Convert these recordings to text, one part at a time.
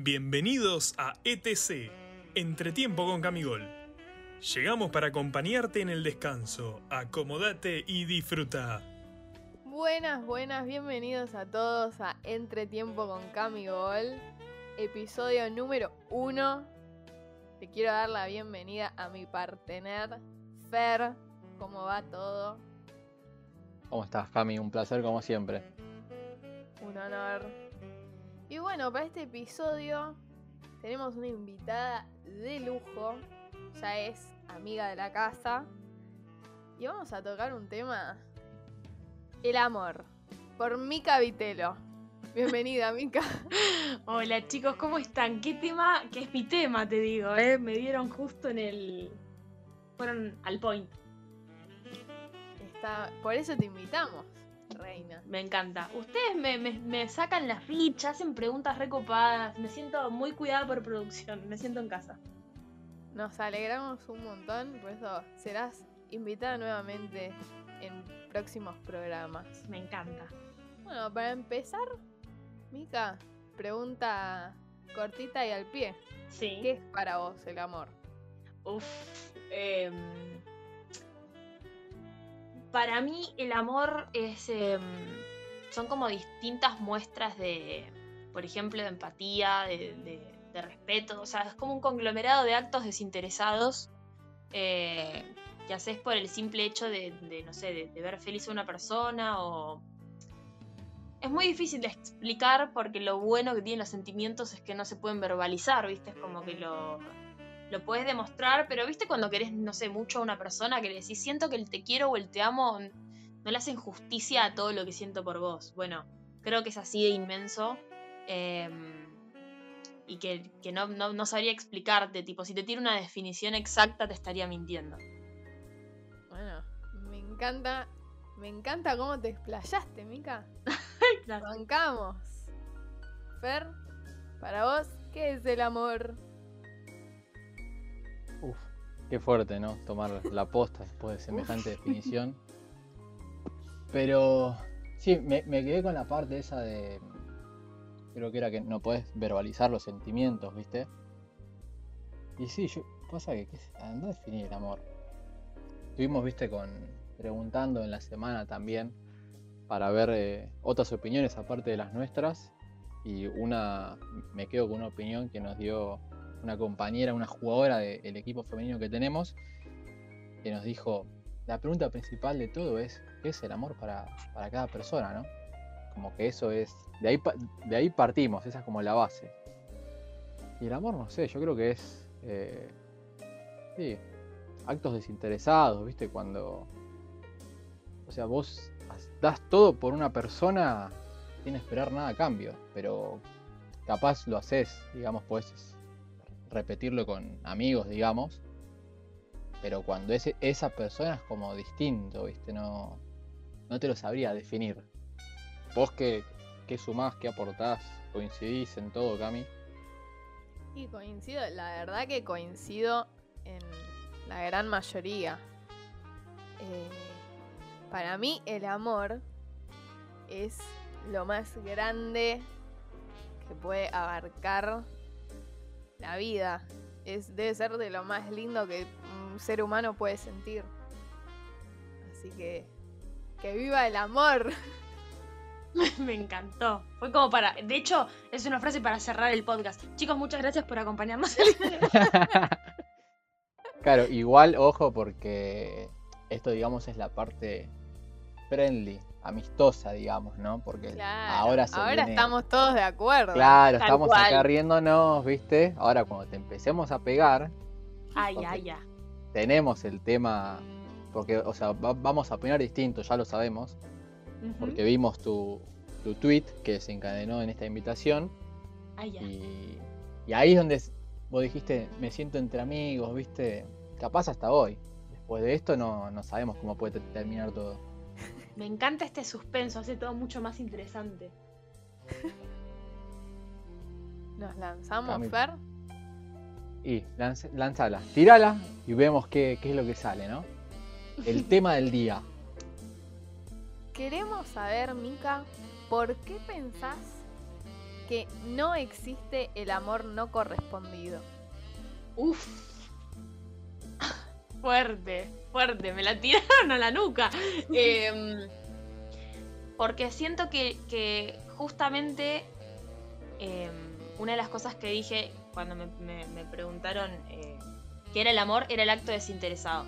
Bienvenidos a ETC, Entretiempo con Camigol. Llegamos para acompañarte en el descanso. Acomódate y disfruta. Buenas, buenas, bienvenidos a todos a Entretiempo con Camigol, episodio número uno. Te quiero dar la bienvenida a mi partener, Fer. ¿Cómo va todo? ¿Cómo estás, Cami? Un placer como siempre. Un honor. Y bueno, para este episodio tenemos una invitada de lujo. Ya es amiga de la casa. Y vamos a tocar un tema. El amor. Por Mica Vitelo. Bienvenida, Mica. Hola chicos, ¿cómo están? ¿Qué tema? Que es mi tema, te digo, ¿eh? Me dieron justo en el... Fueron al point. Está... Por eso te invitamos, reina. Me encanta. Ustedes me, me- me sacan las fichas, hacen preguntas recopadas. Me siento muy cuidada por producción. Me siento en casa. Nos alegramos un montón, por eso serás invitada nuevamente en próximos programas. Me encanta. Bueno, para empezar, Mica, pregunta cortita y al pie. Sí. ¿Qué es para vos el amor? Uf. em, para mí el amor es... em, son como distintas muestras de, por ejemplo, de empatía, de, respeto. O sea, es como un conglomerado de actos desinteresados eh, que haces por el simple hecho de, de, no sé, de ver feliz a una persona o... Es muy difícil de explicar porque lo bueno que tienen los sentimientos es que no se pueden verbalizar, ¿viste? Es como que lo, lo puedes demostrar, pero viste cuando querés, no sé, mucho a una persona que le decís, siento que el te quiero o el te amo no le hacen justicia a todo lo que siento por vos. Bueno, creo que es así de inmenso. eh, y que, que no, no, no sabría explicarte, tipo, si te tiro una definición exacta te estaría mintiendo. Bueno, me encanta, me encanta cómo te explayaste, Mica. Bancamos. Fer, para vos, ¿qué es el amor? Uf, qué fuerte, ¿no? Tomar la posta después de semejante definición. Pero sí, me, me quedé con la parte esa de. Creo que era que no podés verbalizar los sentimientos, ¿viste? Y sí, yo. Pasa que. ¿qué? Anda a definir el amor. Estuvimos, viste, con. Preguntando en la semana también. Para ver eh, otras opiniones aparte de las nuestras. Y una. Me quedo con una opinión que nos dio una compañera, una jugadora del equipo femenino que tenemos, que nos dijo, la pregunta principal de todo es, ¿qué es el amor para, para cada persona? ¿no? Como que eso es, de ahí, de ahí partimos, esa es como la base. Y el amor, no sé, yo creo que es, eh, sí, actos desinteresados, ¿viste? Cuando, o sea, vos das todo por una persona sin esperar nada a cambio, pero capaz lo haces, digamos, pues repetirlo con amigos, digamos. Pero cuando es esa persona es como distinto, ¿viste? No, no te lo sabría definir. Vos qué, qué sumás, qué aportás, coincidís en todo, Cami. Y coincido, la verdad que coincido en la gran mayoría. Eh, para mí el amor es lo más grande que puede abarcar la vida. Es, debe ser de lo más lindo que un ser humano puede sentir. Así que que viva el amor. Me encantó. Fue como para. De hecho, es una frase para cerrar el podcast. Chicos, muchas gracias por acompañarnos. Claro, igual, ojo, porque esto, digamos, es la parte friendly, amistosa, digamos, ¿no? Porque Claro, ahora se ahora viene- estamos todos de acuerdo. Claro, Tal estamos cual. acá riéndonos, ¿viste? Ahora cuando te empecemos a pegar, ay, ay, ay. tenemos el tema, porque, o sea, va- vamos a opinar distinto, ya lo sabemos, porque vimos tu, tu tweet que se encadenó en esta invitación Ay, y, y ahí es donde vos dijiste, me siento entre amigos, ¿viste? Capaz hasta hoy. Después de esto no, no sabemos cómo puede te- terminar todo. Me encanta este suspenso, hace todo mucho más interesante. Nos lanzamos, Cami. Fer. Y lanz- lanzala, tirala y vemos qué, qué es lo que sale, ¿no? El tema del día. Queremos saber, Mika, ¿por qué pensás que no existe el amor no correspondido. Uf. Fuerte, fuerte, me la tiraron a la nuca. Em, porque siento que, justamente em, una de las cosas que dije cuando me, preguntaron eh, qué era el amor era el acto desinteresado.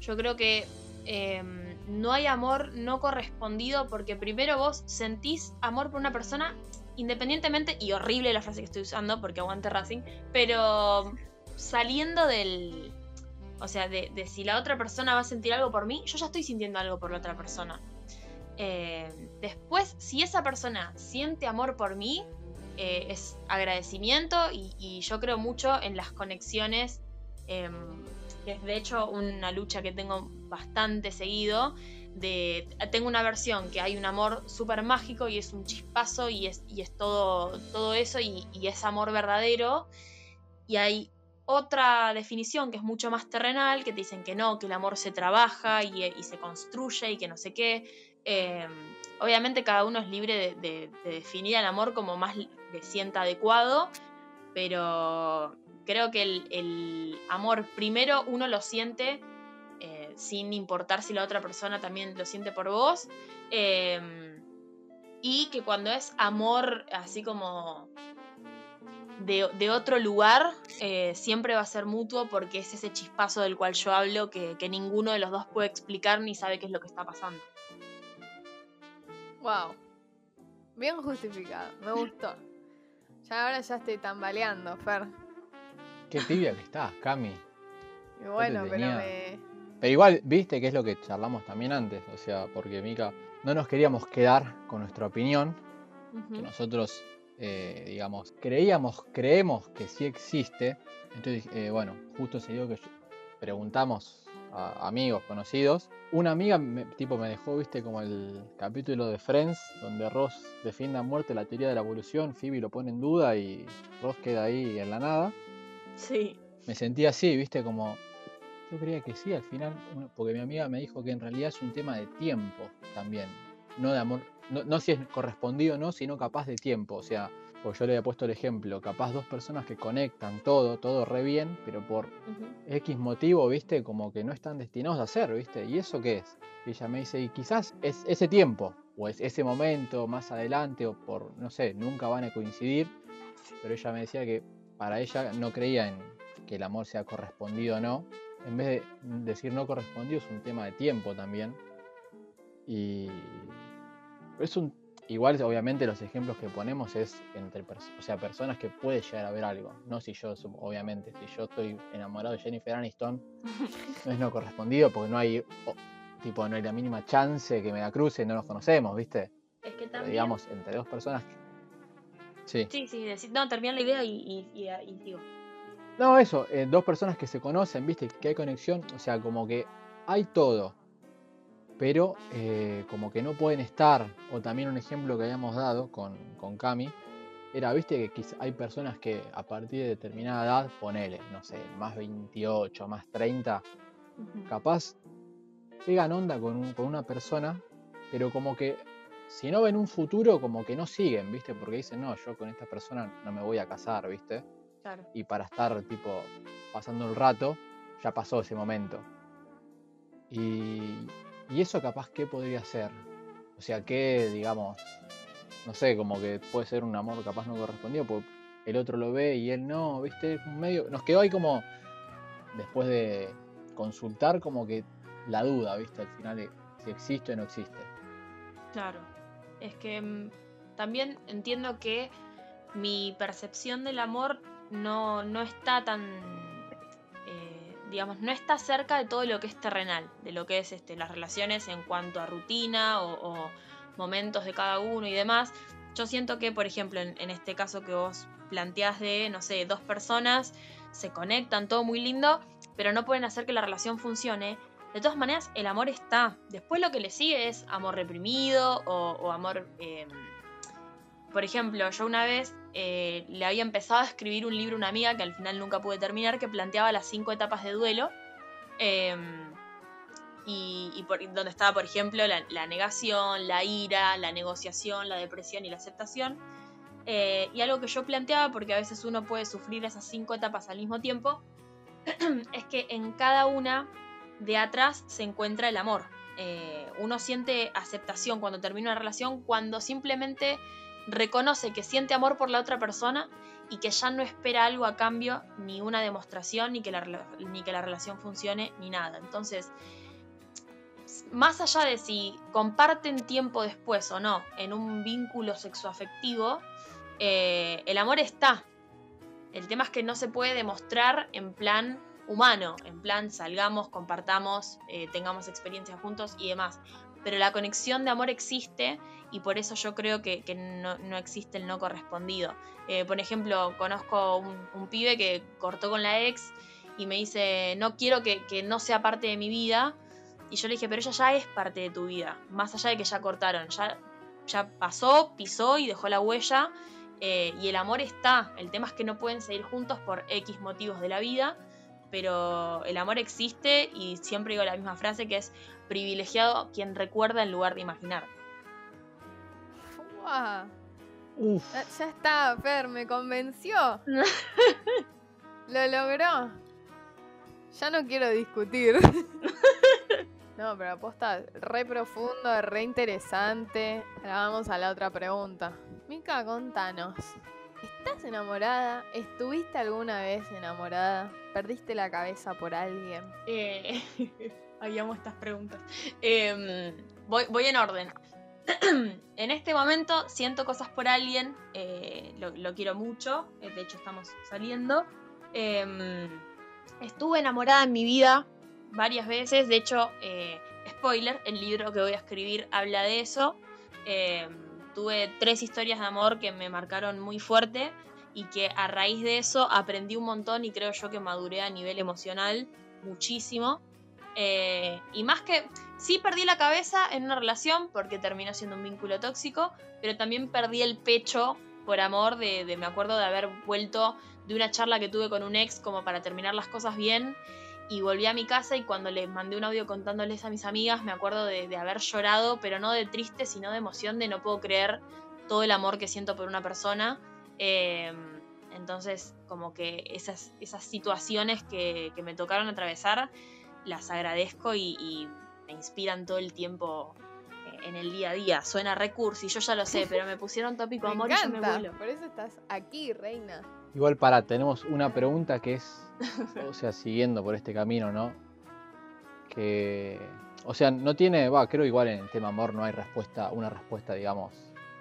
Yo creo que em, no hay amor no correspondido porque primero vos sentís amor por una persona independientemente, y horrible la frase que estoy usando porque aguante Racing, pero saliendo del... O sea, de, si la otra persona va a sentir algo por mí, yo ya estoy sintiendo algo por la otra persona. Eh, después, si esa persona siente amor por mí, eh, es agradecimiento y, yo creo mucho en las conexiones, em, que es de hecho una lucha que tengo bastante seguido. Tengo una versión que hay un amor súper mágico y es un chispazo y es, todo eso y, y es amor verdadero. Y hay otra definición que es mucho más terrenal, que te dicen que no, que el amor se trabaja y, se construye y que no sé qué. Em, obviamente cada uno es libre de, definir el amor como más le sienta adecuado, pero creo que el, amor primero uno lo siente eh, sin importar si la otra persona también lo siente por vos. Em, y que cuando es amor así como de, otro lugar, eh, siempre va a ser mutuo porque es ese chispazo del cual yo hablo que, ninguno de los dos puede explicar ni sabe qué es lo que está pasando. Wow. Bien justificado, me gustó. Ya ahora ya estoy tambaleando, Fer. Qué tibia que estás, Cami. Y bueno, pero me... Pero igual, viste que es lo que charlamos también antes, o sea, porque Mika, no nos queríamos quedar con nuestra opinión, que nosotros eh, digamos, creíamos, creemos que sí existe. Entonces, eh, bueno, justo se dio que preguntamos a amigos, conocidos. Una amiga me, tipo me dejó, viste, como el capítulo de Friends, donde Ross defiende a muerte la teoría de la evolución, Phoebe lo pone en duda y Ross queda ahí en la nada. Sí. Me sentí así, viste, como... Yo creía que sí, al final, porque mi amiga me dijo que en realidad es un tema de tiempo también, no de amor no, si es correspondido o no, sino capaz de tiempo. O sea, porque yo le había puesto el ejemplo, capaz dos personas que conectan todo, todo re bien, pero por X motivo, viste, como que no están destinados a hacer, viste. ¿Y eso qué es? Y ella me dice, y quizás es ese tiempo, o es ese momento más adelante, o por, no sé, nunca van a coincidir. Pero ella me decía que para ella no creía en que el amor sea correspondido o no. En vez de decir no correspondido, es un tema de tiempo también. Y es un. Igual, obviamente, los ejemplos que ponemos es entre o sea, personas que puede llegar a ver algo. No si yo, obviamente, si yo estoy enamorado de Jennifer Aniston, no es no correspondido porque no hay. tipo, no hay la mínima chance que me da cruce, no nos conocemos, ¿viste? Es que también. digamos, entre dos personas. Sí. Sí, sí, no, termina la idea y, digo. No, eso, eh, dos personas que se conocen, ¿viste? Que hay conexión, o sea, como que hay todo pero eh, como que no pueden estar, o también un ejemplo que habíamos dado con, con Cami, era, viste, que hay personas que a partir de determinada edad, ponele, no sé, más 28, más 30, capaz pegan onda con, con, una persona, pero como que si no ven un futuro, como que no siguen, viste, porque dicen, no, yo con esta persona no me voy a casar, viste. Y para estar, tipo, pasando el rato, ya pasó ese momento. Y, y eso capaz que podría ser. O sea, que digamos, no sé, como que puede ser un amor capaz no correspondido, porque el otro lo ve y él no, ¿viste? Medio, nos quedó ahí como, después de consultar, como que la duda, ¿viste? Al final de si existe o no existe. Claro, es que mm, también entiendo que mi percepción del amor no, no está tan digamos, no está cerca de todo lo que es terrenal, de lo que es este, las relaciones en cuanto a rutina o, momentos de cada uno y demás. Yo siento que, por ejemplo, en, este caso que vos planteás de, no sé, dos personas se conectan, todo muy lindo, pero no pueden hacer que la relación funcione. De todas maneras, el amor está. Después lo que le sigue es amor reprimido o, amor... Em, por ejemplo, yo una vez eh, le había empezado a escribir un libro a una amiga que al final nunca pude terminar, que planteaba las cinco etapas de duelo. Em, y, donde estaba, por ejemplo, la, negación, la ira, la negociación, la depresión y la aceptación. Eh, y algo que yo planteaba, porque a veces uno puede sufrir esas cinco etapas al mismo tiempo, es que en cada una de atrás se encuentra el amor. Eh, uno siente aceptación cuando termina una relación, cuando simplemente reconoce que siente amor por la otra persona y que ya no espera algo a cambio, ni una demostración, ni que la, relación funcione, ni nada. Entonces, más allá de si comparten tiempo después o no en un vínculo sexoafectivo, eh, el amor está. El tema es que no se puede demostrar en plan humano, en plan salgamos, compartamos, eh, tengamos experiencias juntos y demás. Pero la conexión de amor existe y por eso yo creo que, no, existe el no correspondido. Eh, por ejemplo, conozco un, pibe que cortó con la ex y me dice, no quiero que, no sea parte de mi vida. Y yo le dije, pero ella ya es parte de tu vida, más allá de que ya cortaron, ya, pasó, pisó y dejó la huella. Eh, y el amor está, el tema es que no pueden seguir juntos por X motivos de la vida, pero el amor existe y siempre digo la misma frase que es privilegiado quien recuerda en lugar de imaginar. Ya está, Fer, me convenció. Lo logró. Ya no quiero discutir. no, pero aposta re profundo, re interesante. Ahora vamos a la otra pregunta. Mica, contanos. ¿Estás enamorada? ¿Estuviste alguna vez enamorada? ¿Perdiste la cabeza por alguien? Eh, estas preguntas. Em, voy, voy en orden. en este momento siento cosas por alguien, eh, lo, quiero mucho, eh, de hecho estamos saliendo. Em, estuve enamorada en mi vida varias veces, de hecho, eh, spoiler, el libro que voy a escribir habla de eso. Em, tuve tres historias de amor que me marcaron muy fuerte y que a raíz de eso aprendí un montón y creo yo que maduré a nivel emocional muchísimo. Y más que Sí perdí la cabeza en una relación porque terminó siendo un vínculo tóxico, pero también perdí el pecho por amor de, me acuerdo de haber vuelto de una charla que tuve con un ex como para terminar las cosas bien y volví a mi casa y cuando les mandé un audio contándoles a mis amigas me acuerdo de, haber llorado, pero no de triste, sino de emoción, de no puedo creer todo el amor que siento por una persona. Em, entonces, como que esas, esas situaciones que, me tocaron atravesar, las agradezco y me inspiran todo el tiempo eh, en el día a día. Suena recurso y yo ya lo sé, pero me pusieron tópico amor y yo me vuelo. Por eso estás aquí, reina. Igual para, tenemos una pregunta que es, o sea, siguiendo por este camino, ¿no? Que, o sea, no tiene, va, creo igual en el tema amor no hay respuesta, una respuesta, digamos,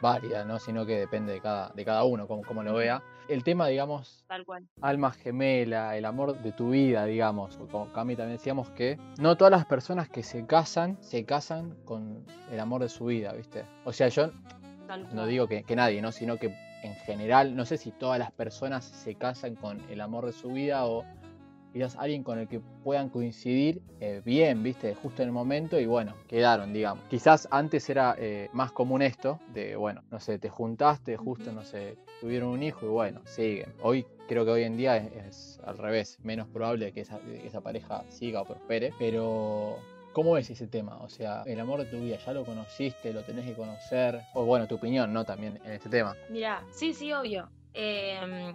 válida, ¿no? Sino que depende de cada, de cada uno, como, como lo vea el tema, digamos, Tal cual. alma gemela, el amor de tu vida, digamos, como Cami también decíamos que no todas las personas que se casan, se casan con el amor de su vida, ¿viste? O sea, yo no digo que, que nadie, ¿no? Sino que en general, no sé si todas las personas se casan con el amor de su vida o quizás alguien con el que puedan coincidir eh, bien, viste, justo en el momento y bueno, quedaron, digamos. Quizás antes era eh, más común esto, de bueno, no sé, te juntaste, justo, no sé, tuvieron un hijo y bueno, siguen. Hoy creo que hoy en día es, al revés, menos probable que esa, que esa pareja siga o prospere, pero ¿Cómo ves ese tema? O sea, el amor de tu vida, ¿ya lo conociste? ¿Lo tenés que conocer? O bueno, tu opinión, ¿no? También en este tema. Mira, sí, sí, obvio. Eh,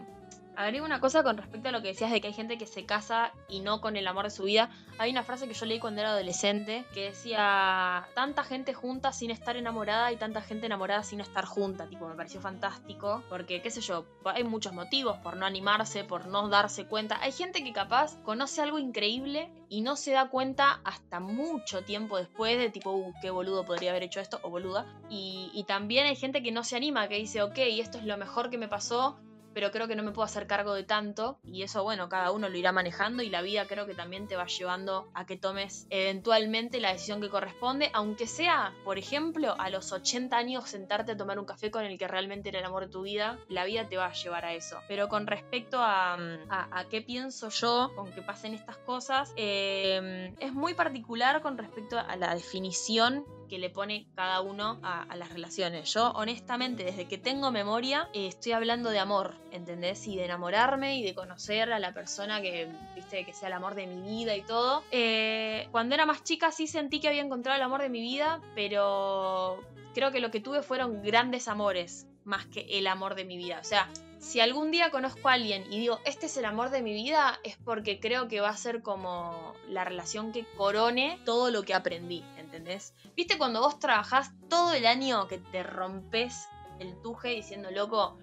agrego una cosa con respecto a lo que decías de que hay gente que se casa y no con el amor de su vida. Hay una frase que yo leí cuando era adolescente que decía, tanta gente junta sin estar enamorada y tanta gente enamorada sin estar junta. Tipo, me pareció fantástico porque, qué sé yo, hay muchos motivos por no animarse, por no darse cuenta. Hay gente que capaz conoce algo increíble y no se da cuenta hasta mucho tiempo después de tipo, uh, qué boludo podría haber hecho esto o boluda. Y, también hay gente que no se anima, que dice, ok, esto es lo mejor que me pasó, pero creo que no me puedo hacer cargo de tanto y eso bueno, cada uno lo irá manejando y la vida creo que también te va llevando a que tomes eventualmente la decisión que corresponde, aunque sea, por ejemplo, a los 80 años sentarte a tomar un café con el que realmente era el amor de tu vida, la vida te va a llevar a eso. Pero con respecto a, a, qué pienso yo con que pasen estas cosas, eh, es muy particular con respecto a la definición que le pone cada uno a, las relaciones. Yo, honestamente, desde que tengo memoria, eh, estoy hablando de amor, ¿entendés? Y de enamorarme y de conocer a la persona que, viste, que sea el amor de mi vida y todo. Eh, cuando era más chica sí sentí que había encontrado el amor de mi vida, pero creo que lo que tuve fueron grandes amores más que el amor de mi vida. O sea, si algún día conozco a alguien y digo, este es el amor de mi vida, es porque creo que va a ser como la relación que corone todo lo que aprendí, ¿entendés? ¿Viste cuando vos trabajás todo el año que te rompes el tuje diciendo, loco,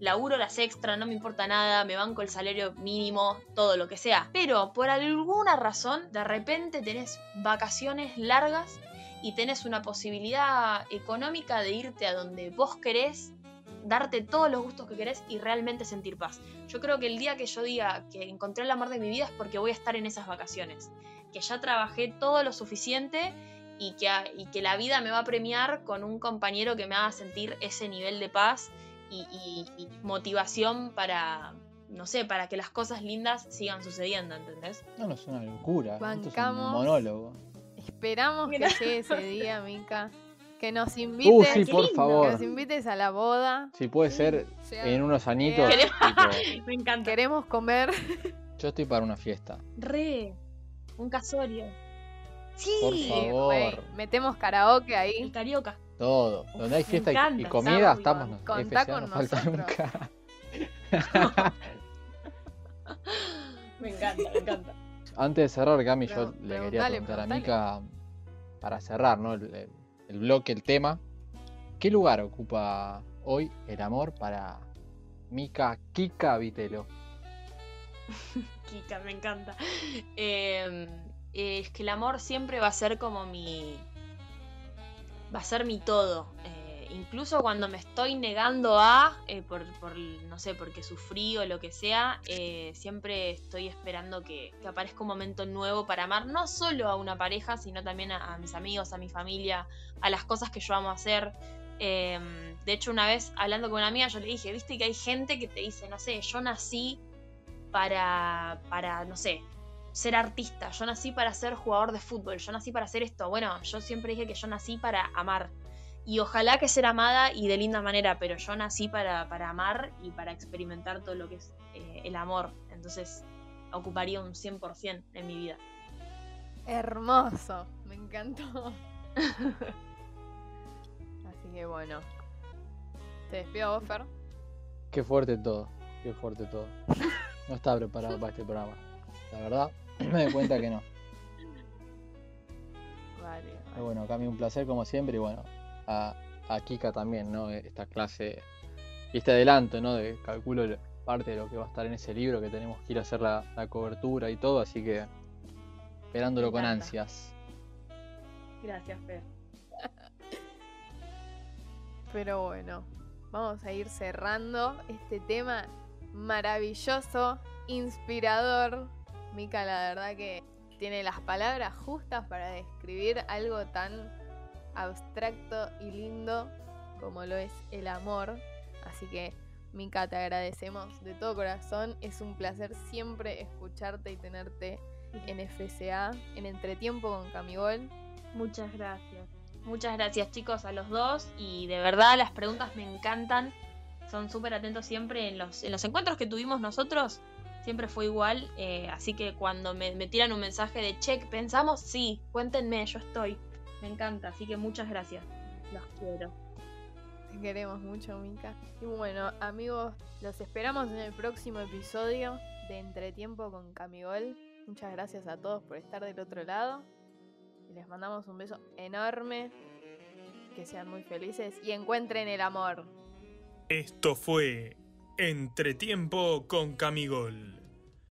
laburo las extras, no me importa nada, me banco el salario mínimo, todo lo que sea. Pero por alguna razón, de repente tenés vacaciones largas y tenés una posibilidad económica de irte a donde vos querés, darte todos los gustos que querés y realmente sentir paz. Yo creo que el día que yo diga que encontré el amor de mi vida es porque voy a estar en esas vacaciones, que ya trabajé todo lo suficiente y que, y que la vida me va a premiar con un compañero que me haga sentir ese nivel de paz y, y motivación para, no sé, para que las cosas lindas sigan sucediendo, ¿entendés? No, no es una locura. Esto es un monólogo. Esperamos que llegue ese día, Mica. Que nos invites, Uh, sí, qué por lindo. que nos invites a la boda. Si puede ser sea, en unos anitos. Queremos- tipo, Me encanta. Queremos comer. yo estoy para una fiesta. Re, un casorio. Sí, Por favor. güey, metemos karaoke el ahí. carioca. Todo. Donde hay fiesta y- comida, estamos, estamos. Contá FCA con no falta nosotros. nunca. Me encanta, me encanta. Antes de cerrar, Cami, yo le quería preguntar a. Mica, para cerrar ¿no? el, el- el bloque, el tema, ¿qué lugar ocupa hoy el amor para Mica Kika Vitelo? Kika, me encanta. Eh, es que el amor siempre va a ser como mi. Va a ser mi todo. Eh, incluso cuando me estoy negando a, eh, por, por, no sé, porque sufrí o lo que sea, eh, siempre estoy esperando que, que aparezca un momento nuevo para amar, no solo a una pareja, sino también a, a mis amigos, a mi familia, a las cosas que yo amo hacer. Eh, de hecho, una vez hablando con una amiga, yo le dije, viste que hay gente que te dice, no sé, yo nací para, para, no sé, ser artista, yo nací para ser jugador de fútbol, yo nací para hacer esto. Bueno, yo siempre dije que yo nací para amar. Y ojalá que ser amada y de linda manera, pero yo nací para, para amar y para experimentar todo lo que es eh, el amor. Entonces ocuparía un 100% en mi vida. Hermoso. Me encantó. Así que bueno. Te despido, vos, Fer. Qué fuerte todo, qué fuerte todo. No estaba preparado para este programa. La verdad, me doy cuenta que no. Vale. Pero bueno, Cami, un placer como siempre y bueno, a, a Kika también, ¿no? Esta clase y este adelanto, ¿no? De calculo lo- parte de lo que va a estar en ese libro que tenemos que ir a hacer la, la cobertura y todo, así que esperándolo con ansias. Gracias, Fer. Pero bueno, vamos a ir cerrando este tema maravilloso, inspirador. Mica, la verdad que tiene las palabras justas para describir algo tan abstracto y lindo como lo es el amor. Así que, Mica, te agradecemos de todo corazón. Es un placer siempre escucharte y tenerte en FCA, en Entretiempo con Camigol. Muchas gracias. Muchas gracias chicos a los dos y de verdad las preguntas me encantan. Son súper atentos siempre en los, en los encuentros que tuvimos nosotros. Siempre fue igual. eh, así que cuando me, me tiran un mensaje de check, pensamos, sí, cuéntenme, yo estoy. Me encanta, así que muchas gracias. Los quiero. Te queremos mucho, Mica. Y bueno, amigos, los esperamos en el próximo episodio de Entretiempo con Camigol. Muchas gracias a todos por estar del otro lado. Y les mandamos un beso enorme. Que sean muy felices y encuentren el amor. Esto fue Entretiempo con Camigol.